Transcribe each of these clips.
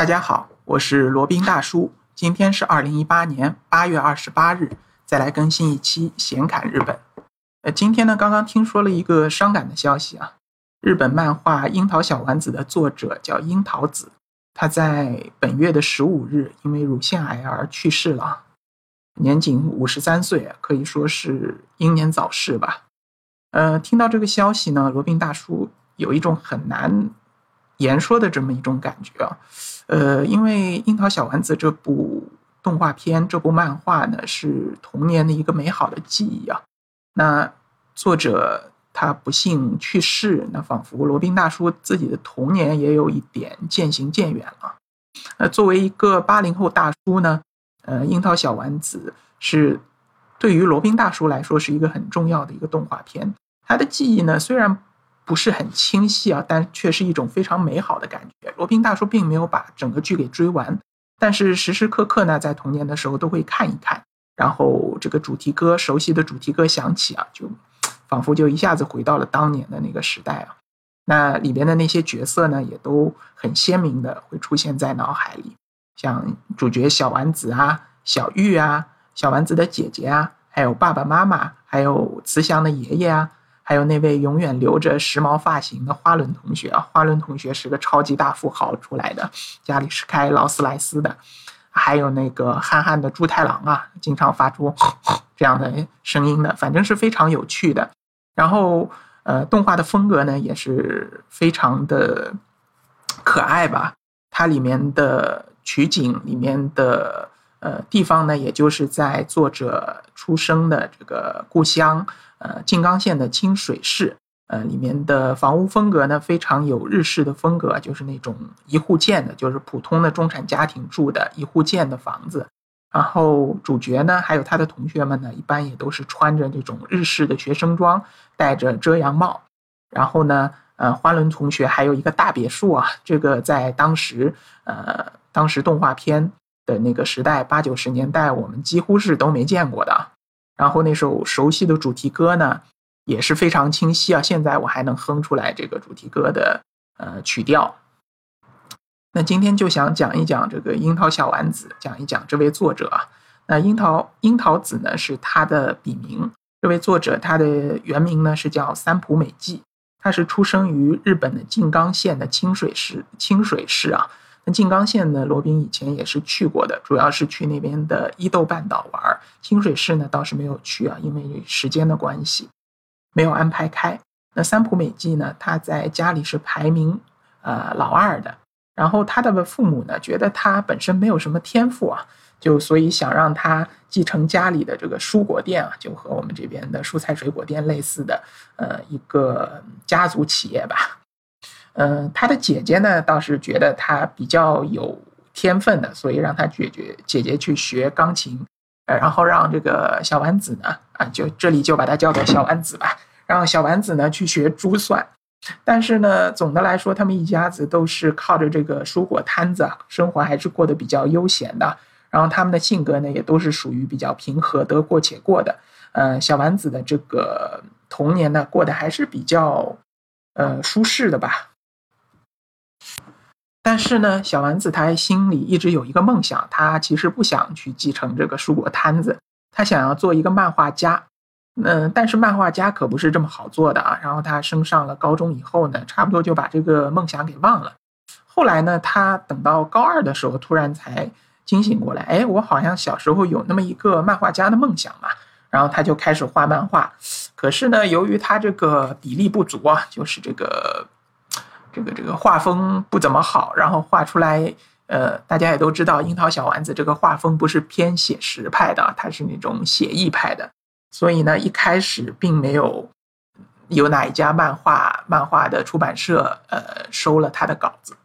大家好，我是罗宾大叔。今天是二零一八年八月二十八日，再来更新一期闲侃日本。呃，今天呢，刚刚听说了一个伤感的消息啊，日本漫画《樱桃小丸子》的作者叫樱桃子，他在本月的十五日因为乳腺癌而去世了，年仅五十三岁，可以说是英年早逝吧。呃，听到这个消息呢，罗宾大叔有一种很难言说的这么一种感觉啊。呃，因为《樱桃小丸子》这部动画片、这部漫画呢，是童年的一个美好的记忆啊。那作者他不幸去世，那仿佛罗宾大叔自己的童年也有一点渐行渐远了。那作为一个八零后大叔呢，呃，《樱桃小丸子》是对于罗宾大叔来说是一个很重要的一个动画片。他的记忆呢，虽然。不是很清晰啊，但却是一种非常美好的感觉。罗宾大叔并没有把整个剧给追完，但是时时刻刻呢，在童年的时候都会看一看。然后这个主题歌，熟悉的主题歌响起啊，就仿佛就一下子回到了当年的那个时代啊。那里边的那些角色呢，也都很鲜明的会出现在脑海里，像主角小丸子啊、小玉啊、小丸子的姐姐啊，还有爸爸妈妈，还有慈祥的爷爷啊。还有那位永远留着时髦发型的花轮同学啊，花轮同学是个超级大富豪出来的，家里是开劳斯莱斯的。还有那个憨憨的猪太郎啊，经常发出这样的声音的，反正是非常有趣的。然后，呃，动画的风格呢也是非常的可爱吧。它里面的取景里面的呃地方呢，也就是在作者出生的这个故乡。呃，静冈县的清水市，呃，里面的房屋风格呢，非常有日式的风格，就是那种一户建的，就是普通的中产家庭住的一户建的房子。然后主角呢，还有他的同学们呢，一般也都是穿着这种日式的学生装，戴着遮阳帽。然后呢，呃，花轮同学还有一个大别墅啊，这个在当时，呃，当时动画片的那个时代，八九十年代，我们几乎是都没见过的。然后那首熟悉的主题歌呢，也是非常清晰啊！现在我还能哼出来这个主题歌的呃曲调。那今天就想讲一讲这个樱桃小丸子，讲一讲这位作者啊。那樱桃樱桃子呢是他的笔名，这位作者他的原名呢是叫三浦美纪，他是出生于日本的静冈县的清水市清水市啊。那静冈县呢，罗宾以前也是去过的，主要是去那边的伊豆半岛玩。清水市呢倒是没有去啊，因为时间的关系，没有安排开。那三浦美纪呢，他在家里是排名呃老二的，然后他的父母呢觉得他本身没有什么天赋啊，就所以想让他继承家里的这个蔬果店啊，就和我们这边的蔬菜水果店类似的呃一个家族企业吧。嗯，他的姐姐呢倒是觉得他比较有天分的，所以让他姐姐姐姐去学钢琴，呃，然后让这个小丸子呢，啊，就这里就把他叫做小丸子吧，让小丸子呢去学珠算。但是呢，总的来说，他们一家子都是靠着这个蔬果摊子，生活还是过得比较悠闲的。然后他们的性格呢，也都是属于比较平和、得过且过的。呃，小丸子的这个童年呢，过得还是比较呃舒适的吧。但是呢，小丸子他心里一直有一个梦想，他其实不想去继承这个蔬果摊子，他想要做一个漫画家。嗯，但是漫画家可不是这么好做的啊。然后他升上了高中以后呢，差不多就把这个梦想给忘了。后来呢，他等到高二的时候，突然才惊醒过来，哎，我好像小时候有那么一个漫画家的梦想嘛。然后他就开始画漫画，可是呢，由于他这个比例不足啊，就是这个。这个这个画风不怎么好，然后画出来，呃，大家也都知道，樱桃小丸子这个画风不是偏写实派的，它是那种写意派的，所以呢，一开始并没有有哪一家漫画漫画的出版社呃收了他的稿子，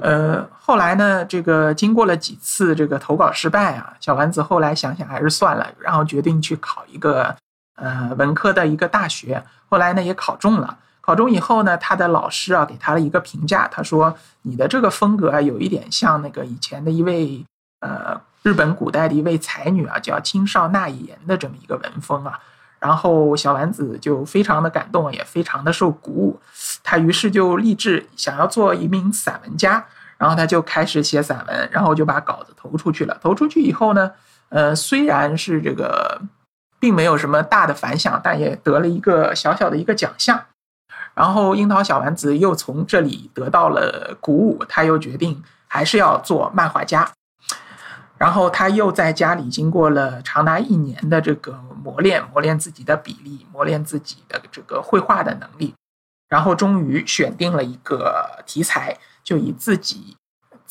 呃，后来呢，这个经过了几次这个投稿失败啊，小丸子后来想想还是算了，然后决定去考一个呃文科的一个大学，后来呢也考中了。考中以后呢，他的老师啊给他了一个评价，他说：“你的这个风格啊，有一点像那个以前的一位呃日本古代的一位才女啊，叫青少纳言的这么一个文风啊。”然后小丸子就非常的感动，也非常的受鼓舞，他于是就立志想要做一名散文家，然后他就开始写散文，然后就把稿子投出去了。投出去以后呢，呃，虽然是这个并没有什么大的反响，但也得了一个小小的一个奖项。然后樱桃小丸子又从这里得到了鼓舞，他又决定还是要做漫画家。然后他又在家里经过了长达一年的这个磨练，磨练自己的比例，磨练自己的这个绘画的能力，然后终于选定了一个题材，就以自己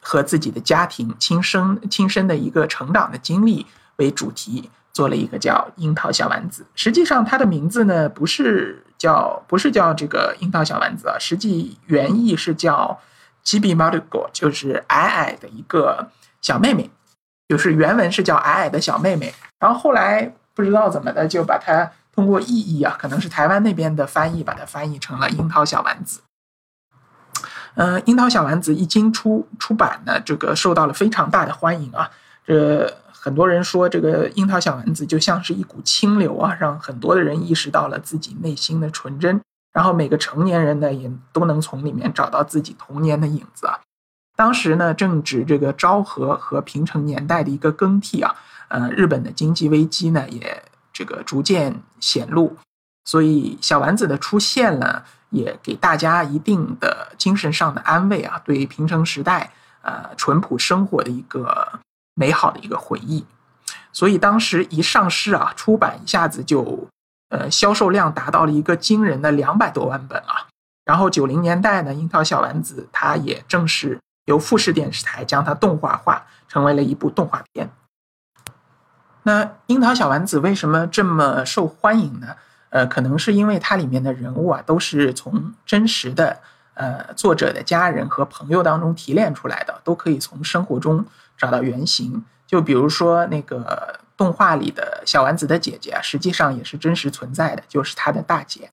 和自己的家庭亲身亲身的一个成长的经历为主题，做了一个叫《樱桃小丸子》。实际上，它的名字呢不是叫不是叫这个樱桃小丸子啊，实际原意是叫 “Gibi Marugo”，就是矮矮的一个小妹妹。就是原文是叫矮矮的小妹妹，然后后来不知道怎么的就把它通过意译啊，可能是台湾那边的翻译，把它翻译成了樱桃小丸子。嗯，樱桃小丸子一经出出版呢，这个受到了非常大的欢迎啊。这很多人说，这个樱桃小丸子就像是一股清流啊，让很多的人意识到了自己内心的纯真，然后每个成年人呢也都能从里面找到自己童年的影子啊。当时呢，正值这个昭和和平成年代的一个更替啊，呃，日本的经济危机呢也这个逐渐显露，所以小丸子的出现呢，也给大家一定的精神上的安慰啊，对平成时代呃淳朴生活的一个美好的一个回忆。所以当时一上市啊，出版一下子就呃销售量达到了一个惊人的两百多万本啊。然后九零年代呢，樱桃小丸子它也正是。由富士电视台将它动画化，成为了一部动画片。那樱桃小丸子为什么这么受欢迎呢？呃，可能是因为它里面的人物啊，都是从真实的呃作者的家人和朋友当中提炼出来的，都可以从生活中找到原型。就比如说那个动画里的小丸子的姐姐啊，实际上也是真实存在的，就是她的大姐。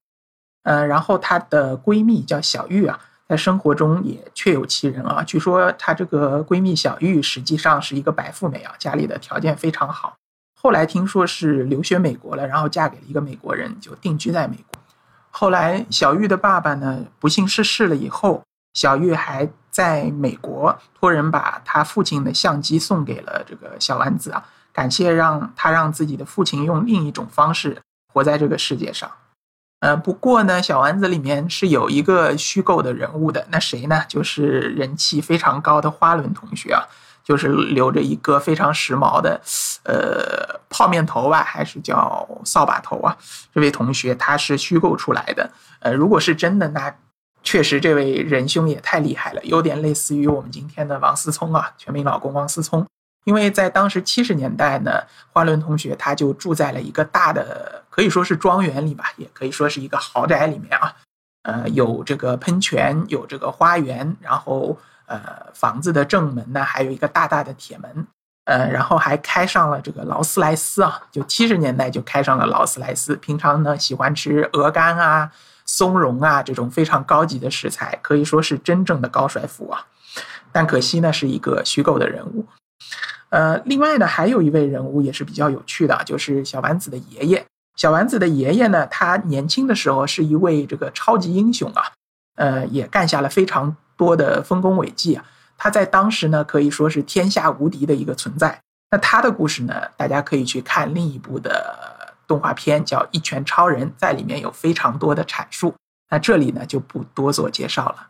呃，然后她的闺蜜叫小玉啊。在生活中也确有其人啊。据说她这个闺蜜小玉实际上是一个白富美啊，家里的条件非常好。后来听说是留学美国了，然后嫁给了一个美国人，就定居在美国。后来小玉的爸爸呢不幸逝世了以后，小玉还在美国托人把他父亲的相机送给了这个小丸子啊，感谢让他让自己的父亲用另一种方式活在这个世界上。呃，不过呢，小丸子里面是有一个虚构的人物的，那谁呢？就是人气非常高的花轮同学啊，就是留着一个非常时髦的，呃，泡面头吧，还是叫扫把头啊？这位同学他是虚构出来的。呃，如果是真的，那确实这位仁兄也太厉害了，有点类似于我们今天的王思聪啊，全民老公王思聪。因为在当时七十年代呢，花轮同学他就住在了一个大的，可以说是庄园里吧，也可以说是一个豪宅里面啊。呃，有这个喷泉，有这个花园，然后呃，房子的正门呢还有一个大大的铁门，呃，然后还开上了这个劳斯莱斯啊，就七十年代就开上了劳斯莱斯。平常呢喜欢吃鹅肝啊、松茸啊这种非常高级的食材，可以说是真正的高帅富啊。但可惜呢，是一个虚构的人物。呃，另外呢，还有一位人物也是比较有趣的，就是小丸子的爷爷。小丸子的爷爷呢，他年轻的时候是一位这个超级英雄啊，呃，也干下了非常多的丰功伟绩啊。他在当时呢，可以说是天下无敌的一个存在。那他的故事呢，大家可以去看另一部的动画片，叫《一拳超人》，在里面有非常多的阐述。那这里呢，就不多做介绍了。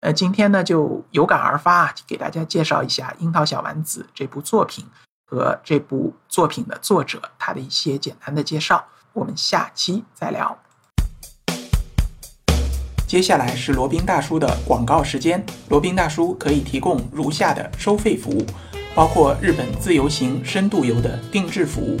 呃，今天呢就有感而发啊，给大家介绍一下《樱桃小丸子》这部作品和这部作品的作者他的一些简单的介绍。我们下期再聊。接下来是罗宾大叔的广告时间。罗宾大叔可以提供如下的收费服务，包括日本自由行、深度游的定制服务，